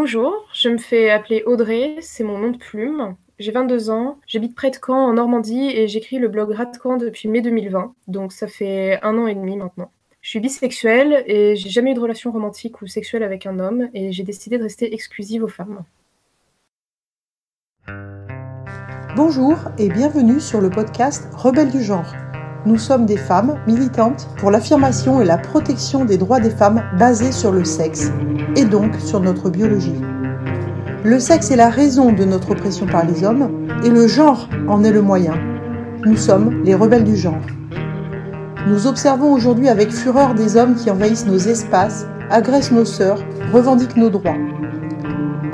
Bonjour, je me fais appeler Audrey, c'est mon nom de plume. J'ai 22 ans, j'habite près de Caen en Normandie et j'écris le blog Radcan depuis mai 2020, donc ça fait un an et demi maintenant. Je suis bisexuelle et j'ai jamais eu de relation romantique ou sexuelle avec un homme et j'ai décidé de rester exclusive aux femmes. Bonjour et bienvenue sur le podcast Rebelles du genre. Nous sommes des femmes militantes pour l'affirmation et la protection des droits des femmes basés sur le sexe et donc sur notre biologie. Le sexe est la raison de notre oppression par les hommes et le genre en est le moyen. Nous sommes les rebelles du genre. Nous observons aujourd'hui avec fureur des hommes qui envahissent nos espaces, agressent nos sœurs, revendiquent nos droits.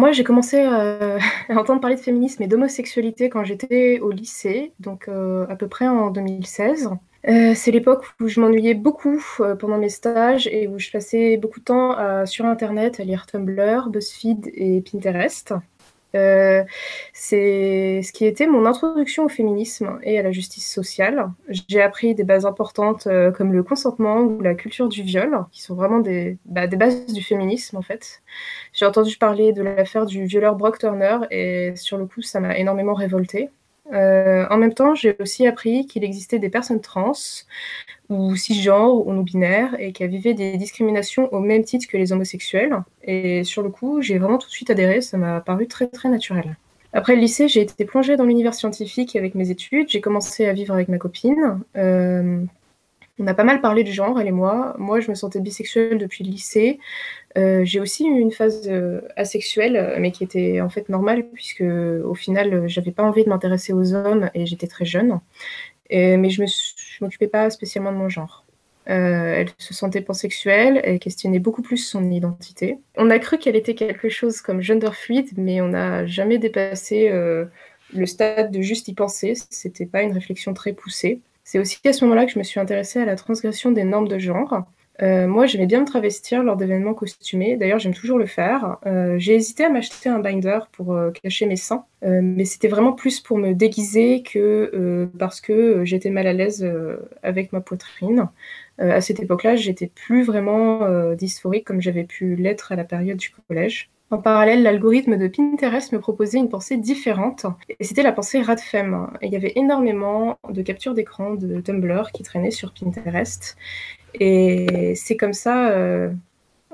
Moi, j'ai commencé euh, à entendre parler de féminisme et d'homosexualité quand j'étais au lycée, donc euh, à peu près en 2016. Euh, c'est l'époque où je m'ennuyais beaucoup pendant mes stages et où je passais beaucoup de temps sur Internet à lire Tumblr, BuzzFeed et Pinterest. Euh, c'est ce qui était mon introduction au féminisme et à la justice sociale. J'ai appris des bases importantes euh, comme le consentement ou la culture du viol, qui sont vraiment des, bah, des bases du féminisme en fait. J'ai entendu parler de l'affaire du violeur Brock Turner et sur le coup ça m'a énormément révoltée. Euh, en même temps, j'ai aussi appris qu'il existait des personnes trans ou cisgenres ou non-binaires et qui vivaient des discriminations au même titre que les homosexuels. Et sur le coup, j'ai vraiment tout de suite adhéré, ça m'a paru très très naturel. Après le lycée, j'ai été plongée dans l'univers scientifique avec mes études. J'ai commencé à vivre avec ma copine. Euh, on a pas mal parlé du genre, elle et moi. Moi, je me sentais bisexuelle depuis le lycée. Euh, j'ai aussi eu une phase euh, asexuelle, mais qui était en fait normale, puisque au final, j'avais pas envie de m'intéresser aux hommes et j'étais très jeune. mais je ne m'occupais pas spécialement de mon genre. Euh, elle se sentait pansexuelle, elle questionnait beaucoup plus son identité. On a cru qu'elle était quelque chose comme gender fluide, mais on n'a jamais dépassé le stade de juste y penser. C'était pas une réflexion très poussée. C'est aussi à ce moment-là que je me suis intéressée à la transgression des normes de genre. Euh, moi, j'aimais bien me travestir lors d'événements costumés. D'ailleurs, j'aime toujours le faire. Euh, j'ai hésité à m'acheter un binder pour euh, cacher mes seins, mais c'était vraiment plus pour me déguiser que parce que j'étais mal à l'aise avec ma poitrine. à cette époque-là, j'étais plus vraiment dysphorique comme j'avais pu l'être à la période du collège. En parallèle, l'algorithme de Pinterest me proposait une pensée différente, et c'était la pensée Radfem. il y avait énormément de captures d'écran de Tumblr qui traînaient sur Pinterest, et c'est comme ça, euh,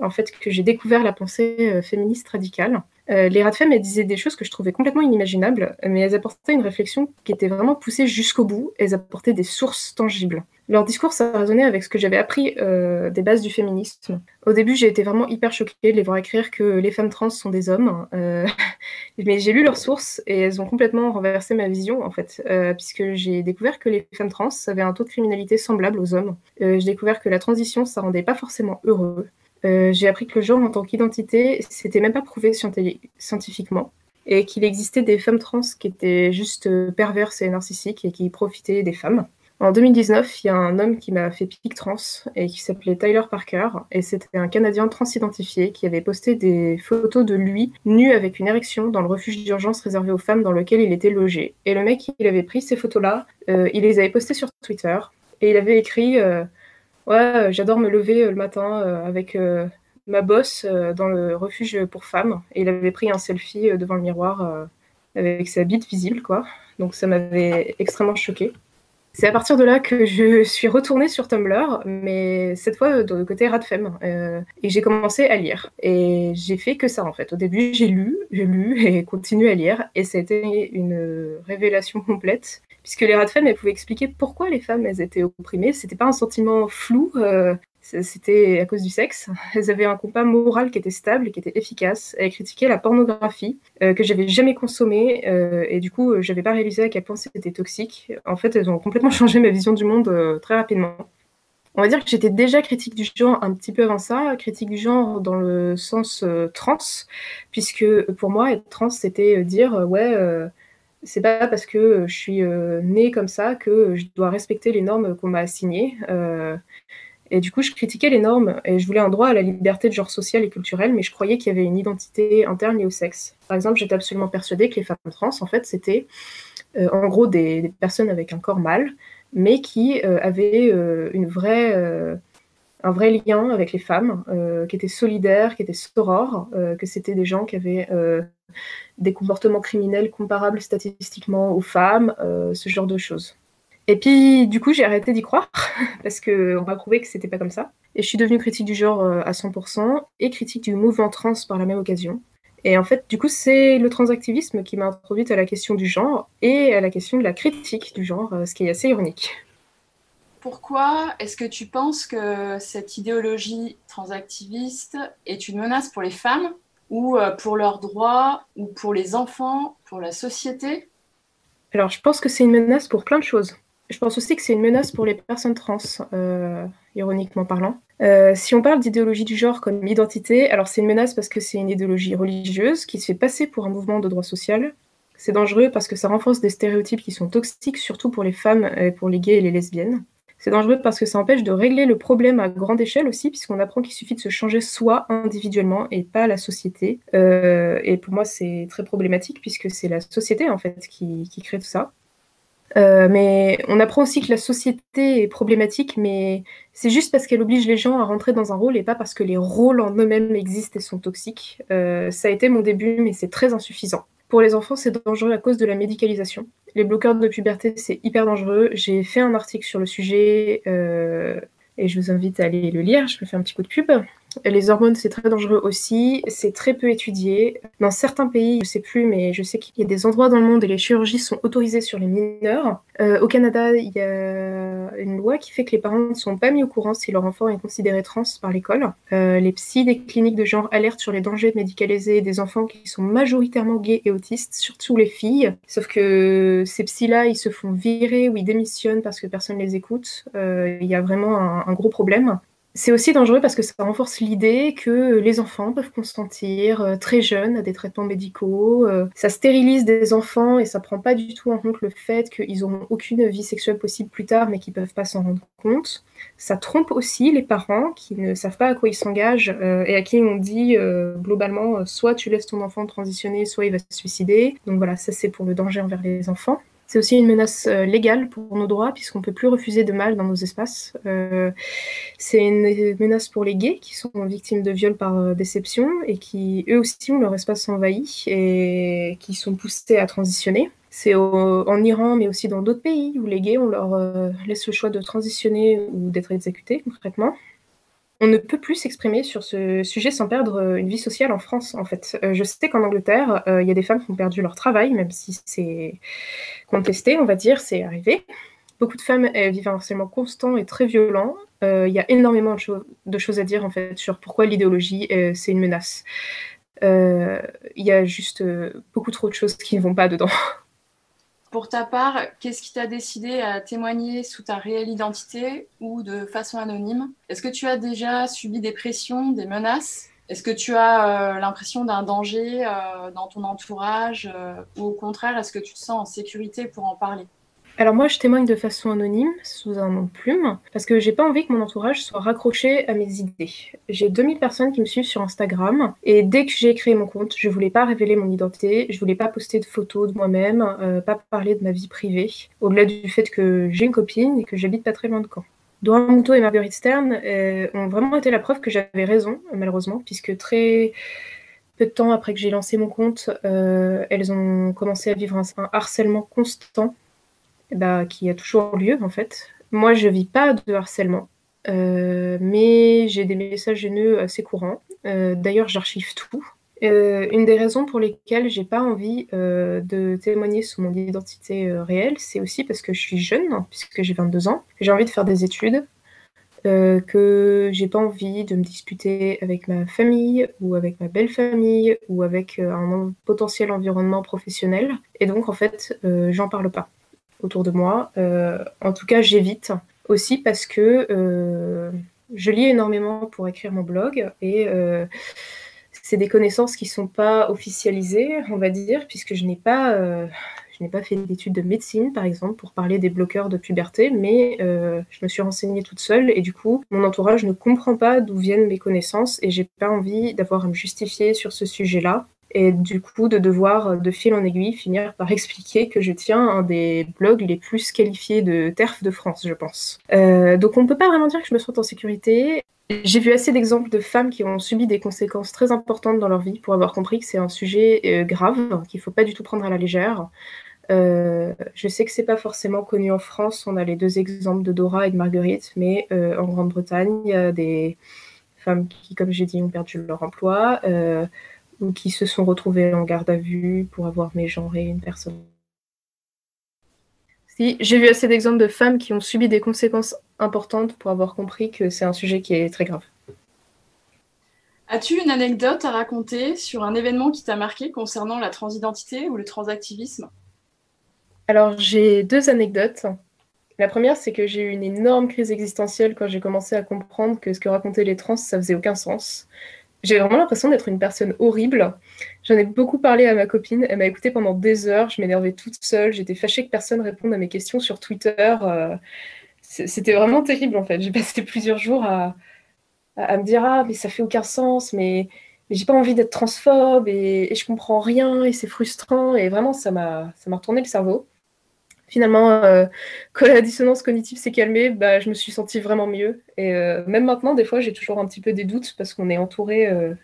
en fait, que j'ai découvert la pensée euh, féministe radicale. Euh, les Radfem, elles disaient des choses que je trouvais complètement inimaginables, mais elles apportaient une réflexion qui était vraiment poussée jusqu'au bout, elles apportaient des sources tangibles. Leur discours, ça résonnait avec ce que j'avais appris euh, des bases du féminisme. Au début, j'ai été vraiment hyper choquée de les voir écrire que les femmes trans sont des hommes. Euh, mais j'ai lu leurs sources et elles ont complètement renversé ma vision, en fait, puisque j'ai découvert que les femmes trans avaient un taux de criminalité semblable aux hommes. j'ai découvert que la transition, ça rendait pas forcément heureux. J'ai appris que le genre en tant qu'identité, c'était même pas prouvé scientifiquement et qu'il existait des femmes trans qui étaient juste perverses et narcissiques et qui profitaient des femmes. En 2019, il y a un homme qui m'a fait pic trans et qui s'appelait Tyler Parker et c'était un Canadien transidentifié qui avait posté des photos de lui nu avec une érection dans le refuge d'urgence réservé aux femmes dans lequel il était logé. Et le mec, il avait pris ces photos-là, euh, il les avait postées sur Twitter et il avait écrit euh, Ouais, j'adore me lever euh, le matin avec ma bosse dans le refuge pour femmes. Et il avait pris un selfie devant le miroir avec sa bite visible, quoi. Donc ça m'avait extrêmement choquée. C'est à partir de là que je suis retournée sur Tumblr, mais cette fois de côté Radfem. Euh, et j'ai commencé à lire. Et j'ai fait que ça en fait. Au début, j'ai lu, j'ai lu et continué à lire. Et c'était une révélation complète. Puisque les Radfem, elles pouvaient expliquer pourquoi les femmes, elles étaient opprimées. C'était pas un sentiment flou. Euh, c'était à cause du sexe. Elles avaient un compas moral qui était stable, qui était efficace. Elles critiquaient la pornographie euh, que j'avais jamais consommée euh, et du coup, j'avais pas réalisé à quel point c'était toxique. En fait, elles ont complètement changé ma vision du monde euh, très rapidement. On va dire que j'étais déjà critique du genre un petit peu avant ça, critique du genre dans le sens trans, puisque pour moi, être trans, c'était dire ouais c'est pas parce que je suis née comme ça que je dois respecter les normes qu'on m'a assignées. Et du coup, je critiquais les normes et je voulais un droit à la liberté de genre social et culturel, mais je croyais qu'il y avait une identité interne liée au sexe. Par exemple, j'étais absolument persuadée que les femmes trans, en fait, c'était euh, en gros des, personnes avec un corps mâle, mais qui euh, avaient euh, un vrai lien avec les femmes, qui étaient solidaires, qui étaient sorores, que c'était des gens qui avaient des comportements criminels comparables statistiquement aux femmes, ce genre de choses. Et puis, du coup, j'ai arrêté d'y croire parce qu'on m'a prouvé que c'était pas comme ça. Et je suis devenue critique du genre euh, à 100% et critique du mouvement trans par la même occasion. Et en fait, du coup, c'est le transactivisme qui m'a introduite à la question du genre et à la question de la critique du genre, euh, ce qui est assez ironique. Pourquoi est-ce que tu penses que cette idéologie transactiviste est une menace pour les femmes ou euh, pour leurs droits ou pour les enfants, pour la société? Alors, je pense que c'est une menace pour plein de choses. Je pense aussi que c'est une menace pour les personnes trans, euh, ironiquement parlant. Euh, si on parle d'idéologie du genre comme identité, alors c'est une menace parce que c'est une idéologie religieuse qui se fait passer pour un mouvement de droit social. C'est dangereux parce que ça renforce des stéréotypes qui sont toxiques, surtout pour les femmes, et pour les gays et les lesbiennes. C'est dangereux parce que ça empêche de régler le problème à grande échelle aussi, puisqu'on apprend qu'il suffit de se changer soi individuellement et pas la société. Euh, et pour moi, c'est très problématique puisque c'est la société en fait qui crée tout ça. Euh, mais on apprend aussi que la société est problématique, mais c'est juste parce qu'elle oblige les gens à rentrer dans un rôle et pas parce que les rôles en eux-mêmes existent et sont toxiques. Euh, ça a été mon début, mais c'est très insuffisant. Pour les enfants, c'est dangereux à cause de la médicalisation. Les bloqueurs de puberté, c'est hyper dangereux. J'ai fait un article sur le sujet euh, et je vous invite à aller le lire. Je me fais un petit coup de pub. Les hormones, c'est très dangereux aussi. C'est très peu étudié. Dans certains pays, je sais plus, mais je sais qu'il y a des endroits dans le monde où les chirurgies sont autorisées sur les mineurs. Euh, au Canada, il y a une loi qui fait que les parents ne sont pas mis au courant si leur enfant est considéré trans par l'école. Euh, les psys des cliniques de genre alertent sur les dangers de médicaliser des enfants qui sont majoritairement gays et autistes, surtout les filles. Sauf que ces psys-là, ils se font virer ou ils démissionnent parce que personne ne les écoute. Euh, il y a vraiment un gros problème. C'est aussi dangereux parce que ça renforce l'idée que les enfants peuvent consentir euh, très jeunes à des traitements médicaux. Euh, ça stérilise des enfants et ça prend pas du tout en compte le fait qu'ils n'auront aucune vie sexuelle possible plus tard mais qu'ils peuvent pas s'en rendre compte. Ça trompe aussi les parents qui ne savent pas à quoi ils s'engagent euh, et à qui on dit globalement soit tu laisses ton enfant transitionner, soit il va se suicider. Donc voilà, ça c'est pour le danger envers les enfants. C'est aussi une menace euh, légale pour nos droits, puisqu'on ne peut plus refuser de mal dans nos espaces. Euh, c'est une menace pour les gays qui sont victimes de viols par euh, déception et qui, eux aussi, ont leur espace envahi et qui sont poussés à transitionner. C'est en Iran, mais aussi dans d'autres pays où les gays, on leur laisse le choix de transitionner ou d'être exécutés concrètement on ne peut plus s'exprimer sur ce sujet sans perdre euh, une vie sociale en France, en fait. Euh, je sais qu'en Angleterre, euh, il y a des femmes qui ont perdu leur travail, même si c'est contesté, on va dire, c'est arrivé. Beaucoup de femmes vivent un harcèlement constant et très violent. Il y a énormément de, choses à dire, en fait, sur pourquoi l'idéologie, c'est une menace. Il y a juste beaucoup trop de choses qui ne vont pas dedans. Pour ta part, qu'est-ce qui t'a décidé à témoigner sous ta réelle identité ou de façon anonyme? Est-ce que tu as déjà subi des pressions, des menaces? Est-ce que tu as euh, l'impression d'un danger euh, dans ton entourage euh, ou au contraire, est-ce que tu te sens en sécurité pour en parler? Alors moi, je témoigne de façon anonyme, sous un nom de plume, parce que j'ai pas envie que mon entourage soit raccroché à mes idées. J'ai 2000 personnes qui me suivent sur Instagram, et dès que j'ai créé mon compte, je voulais pas révéler mon identité, je voulais pas poster de photos de moi-même, euh, pas parler de ma vie privée, au-delà du fait que j'ai une copine et que j'habite pas très loin de Caen. Doan Mouto et Marguerite Stern euh, ont vraiment été la preuve que j'avais raison, malheureusement, puisque très peu de temps après que j'ai lancé mon compte, euh, elles ont commencé à vivre un harcèlement constant bah, qui a toujours lieu en fait. Moi, je vis pas de harcèlement, euh, mais j'ai des messages haineux assez courants. Euh, d'ailleurs, j'archive tout. Euh, une des raisons pour lesquelles j'ai pas envie de témoigner sous mon identité réelle, c'est aussi parce que je suis jeune, puisque j'ai 22 ans. J'ai envie de faire des études. euh, que j'ai pas envie de me disputer avec ma famille ou avec ma belle famille ou avec un potentiel environnement professionnel. Et donc, en fait, euh, j'en parle pas autour de moi. en tout cas, j'évite aussi parce que je lis énormément pour écrire mon blog et c'est des connaissances qui sont pas officialisées, on va dire, puisque je n'ai pas pas fait d'études de médecine, par exemple, pour parler des bloqueurs de puberté, mais euh, je me suis renseignée toute seule et du coup, mon entourage ne comprend pas d'où viennent mes connaissances et j'ai pas envie d'avoir à me justifier sur ce sujet-là et du coup de devoir de fil en aiguille finir par expliquer que je tiens un des blogs les plus qualifiés de TERF de France, je pense. Euh, donc on ne peut pas vraiment dire que je me sens en sécurité. J'ai vu assez d'exemples de femmes qui ont subi des conséquences très importantes dans leur vie pour avoir compris que c'est un sujet euh, grave, qu'il ne faut pas du tout prendre à la légère. Euh, je sais que c'est pas forcément connu en France. On a les deux exemples de Dora et de Marguerite, mais euh, en Grande-Bretagne, il y a des femmes qui, comme j'ai dit, ont perdu leur emploi euh, ou qui se sont retrouvées en garde à vue pour avoir mégenré une personne. Si, j'ai vu assez d'exemples de femmes qui ont subi des conséquences importantes pour avoir compris que c'est un sujet qui est très grave. As-tu une anecdote à raconter sur un événement qui t'a marqué concernant la transidentité ou le transactivisme? Alors, j'ai deux anecdotes. La première, c'est que j'ai eu une énorme crise existentielle quand j'ai commencé à comprendre que ce que racontaient les trans, ça faisait aucun sens. J'ai vraiment l'impression d'être une personne horrible. J'en ai beaucoup parlé à ma copine. Elle m'a écoutée pendant des heures. Je m'énervais toute seule. J'étais fâchée que personne réponde à mes questions sur Twitter. Euh, c'était vraiment terrible en fait. J'ai passé plusieurs jours à, me dire Ah, mais ça fait aucun sens, mais, mais j'ai pas envie d'être transphobe et, et, je comprends rien et c'est frustrant. Et vraiment, ça m'a retourné le cerveau finalement, euh, quand la dissonance cognitive s'est calmée, bah, je me suis sentie vraiment mieux. Et euh, même maintenant, des fois, j'ai toujours un petit peu des doutes parce qu'on est entouré euh,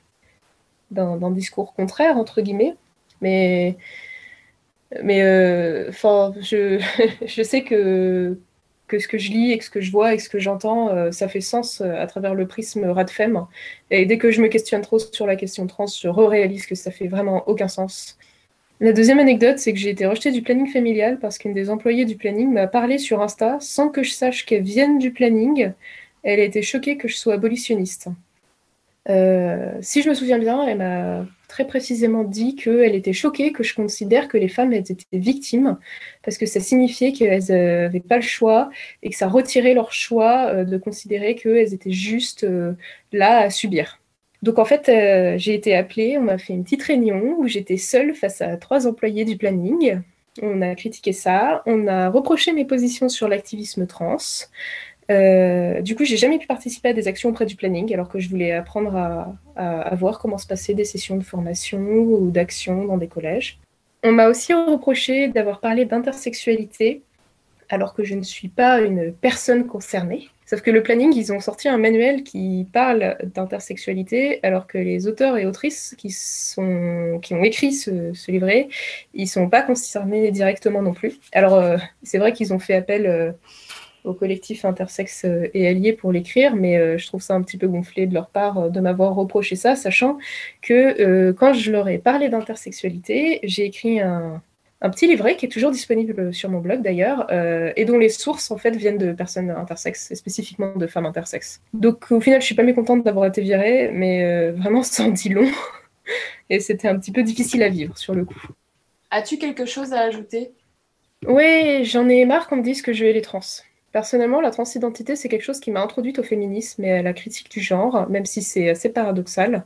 d'un discours contraire, entre guillemets. Mais, mais je, je sais que, que ce que je lis et que ce que je vois et ce que j'entends, ça fait sens à travers le prisme Radfem. Et dès que je me questionne trop sur la question trans, je réalise que ça fait vraiment aucun sens. La deuxième anecdote, c'est que j'ai été rejetée du planning familial parce qu'une des employées du planning m'a parlé sur Insta sans que je sache qu'elle vienne du planning. Elle a été choquée que je sois abolitionniste. Euh, si je me souviens bien, elle m'a très précisément dit qu'elle était choquée que je considère que les femmes étaient victimes parce que ça signifiait qu'elles n'avaient pas le choix et que ça retirait leur choix euh, de considérer qu'elles étaient juste euh, là à subir. Donc en fait, euh, j'ai été appelée, on m'a fait une petite réunion où j'étais seule face à trois employés du planning. On a critiqué ça, on a reproché mes positions sur l'activisme trans. Euh, du coup, j'ai jamais pu participer à des actions auprès du planning, alors que je voulais apprendre à, à voir comment se passaient des sessions de formation ou d'action dans des collèges. On m'a aussi reproché d'avoir parlé d'intersexualité, alors que je ne suis pas une personne concernée. Sauf que le planning, ils ont sorti un manuel qui parle d'intersexualité, alors que les auteurs et autrices qui, sont, qui ont écrit ce, livret, ils ne sont pas concernés directement non plus. Alors, euh, c'est vrai qu'ils ont fait appel euh, au collectif intersexe euh, et allié pour l'écrire, mais je trouve ça un petit peu gonflé de leur part de m'avoir reproché ça, sachant que quand je leur ai parlé d'intersexualité, j'ai écrit un, un petit livret qui est toujours disponible sur mon blog d'ailleurs, euh, et dont les sources en fait viennent de personnes intersexes, et spécifiquement de femmes intersexes. Donc au final, je suis pas mécontente d'avoir été virée, mais euh, vraiment ça en dit long, et c'était un petit peu difficile à vivre sur le coup. As-tu quelque chose à ajouter? Oui, j'en ai marre qu'on me dise que je vais les trans. Personnellement, la transidentité, c'est quelque chose qui m'a introduite au féminisme et à la critique du genre, même si c'est assez paradoxal.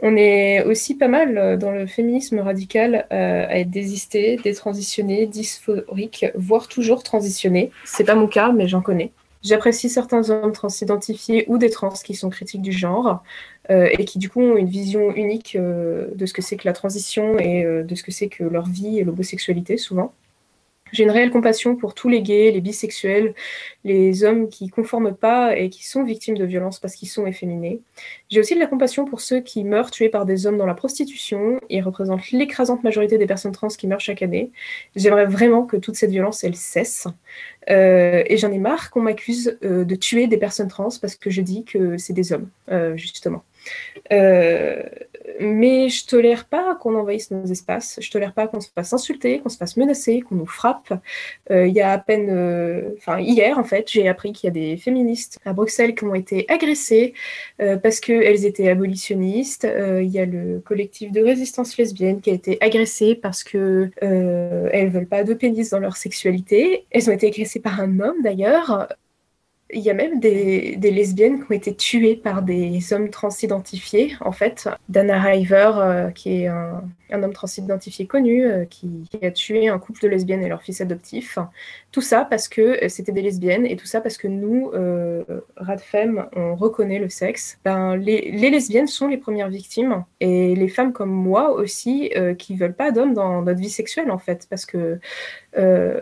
On est aussi pas mal dans le féminisme radical euh, à être désisté, détransitionné, dysphorique, voire toujours transitionné. C'est pas mon cas, mais j'en connais. J'apprécie certains hommes transidentifiés ou des trans qui sont critiques du genre euh, et qui du coup ont une vision unique euh, de ce que c'est que la transition et de ce que c'est que leur vie et l'homosexualité souvent. J'ai une réelle compassion pour tous les gays, les bisexuels, les hommes qui ne conforment pas et qui sont victimes de violences parce qu'ils sont efféminés. J'ai aussi de la compassion pour ceux qui meurent tués par des hommes dans la prostitution. Ils représentent l'écrasante majorité des personnes trans qui meurent chaque année. J'aimerais vraiment que toute cette violence, elle cesse. Euh, et j'en ai marre qu'on m'accuse euh, de tuer des personnes trans parce que je dis que c'est des hommes, euh, justement. Euh, mais je tolère pas qu'on envahisse nos espaces. Je tolère pas qu'on se fasse insulter, qu'on se fasse menacer, qu'on nous frappe. Euh, il y a à peine, euh, enfin hier en fait, j'ai appris qu'il y a des féministes à Bruxelles qui ont été agressées parce qu'elles étaient abolitionnistes. Il y a le collectif de résistance lesbienne qui a été agressé parce que elles veulent pas de pénis dans leur sexualité. Elles ont été agressées par un homme d'ailleurs. Il y a même des, lesbiennes qui ont été tuées par des hommes transidentifiés, en fait. Dana River, euh, qui est un, homme transidentifié connu, euh, qui, a tué un couple de lesbiennes et leur fils adoptif. Tout ça parce que euh, c'était des lesbiennes et tout ça parce que nous, Radfem, on reconnaît le sexe. Ben, les, lesbiennes sont les premières victimes et les femmes comme moi aussi qui veulent pas d'hommes dans notre vie sexuelle, en fait. Parce que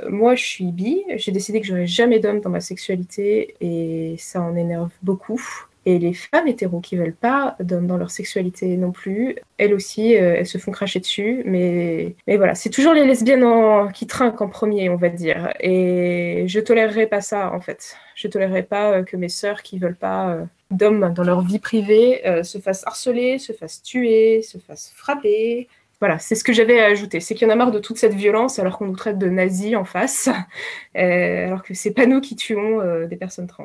moi, je suis bi, j'ai décidé que j'aurais jamais d'hommes dans ma sexualité et ça en énerve beaucoup. Et les femmes hétéros qui veulent pas d'hommes dans leur sexualité non plus, elles aussi, euh, elles se font cracher dessus. Mais, mais voilà, c'est toujours les lesbiennes qui trinquent en premier, on va dire. Et je tolérerai pas ça, en fait. Je tolérerai pas euh, que mes sœurs qui veulent pas euh, d'hommes dans leur vie privée se fassent harceler, se fassent tuer, se fassent frapper. Voilà, c'est ce que j'avais à ajouter. C'est qu'il y en a marre de toute cette violence alors qu'on nous traite de nazis en face, alors que c'est pas nous qui tuons des personnes trans.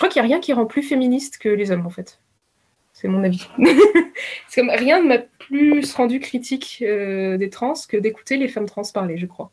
Crois qu'il n'y a rien qui rend plus féministe que les hommes, en fait. C'est mon avis. comme rien ne m'a plus rendu critique euh, des trans que d'écouter les femmes trans parler, je crois.